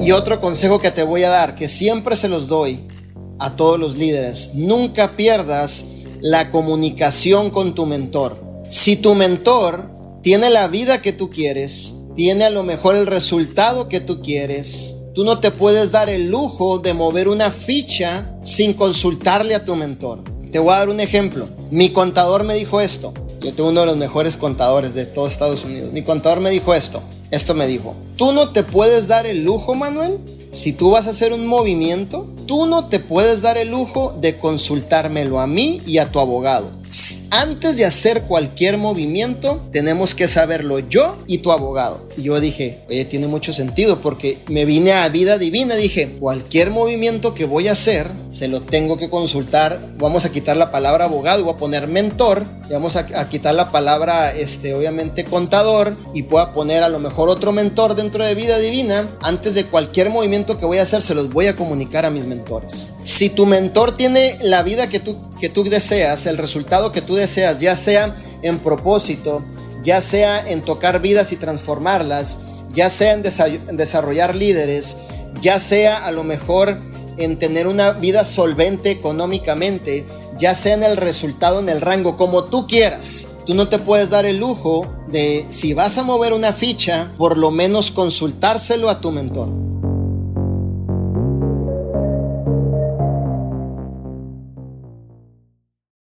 Y otro consejo que te voy a dar, que siempre se los doy a todos los líderes, nunca pierdas la comunicación con tu mentor. Si tu mentor tiene la vida que tú quieres, tiene a lo mejor el resultado que tú quieres, tú no te puedes dar el lujo de mover una ficha sin consultarle a tu mentor. Te voy a dar un ejemplo. Mi contador me dijo esto. Yo tengo uno de los mejores contadores de todo Estados Unidos. Mi contador me dijo esto. Esto me dijo. Tú no te puedes dar el lujo, Manuel, si tú vas a hacer un movimiento, tú no te puedes dar el lujo de consultármelo a mí y a tu abogado antes de hacer cualquier movimiento, tenemos que saberlo yo y tu abogado. Y yo dije, oye, tiene mucho sentido porque me vine a vida divina. Dije, cualquier movimiento que voy a hacer, se lo tengo que consultar. Vamos a quitar la palabra abogado voy a poner mentor. Y vamos a, quitar la palabra, este, obviamente, contador. Y puedo poner a lo mejor otro mentor dentro de vida divina. Antes de cualquier movimiento que voy a hacer, se los voy a comunicar a mis mentores. Si tu mentor tiene la vida que tú, que tú deseas, el resultado que tú deseas, ya sea en propósito, ya sea en tocar vidas y transformarlas, ya sea en, desarrollar líderes, ya sea a lo mejor en tener una vida solvente económicamente, ya sea en el resultado, en el rango, como tú quieras. Tú no te puedes dar el lujo de, si vas a mover una ficha, por lo menos consultárselo a tu mentor.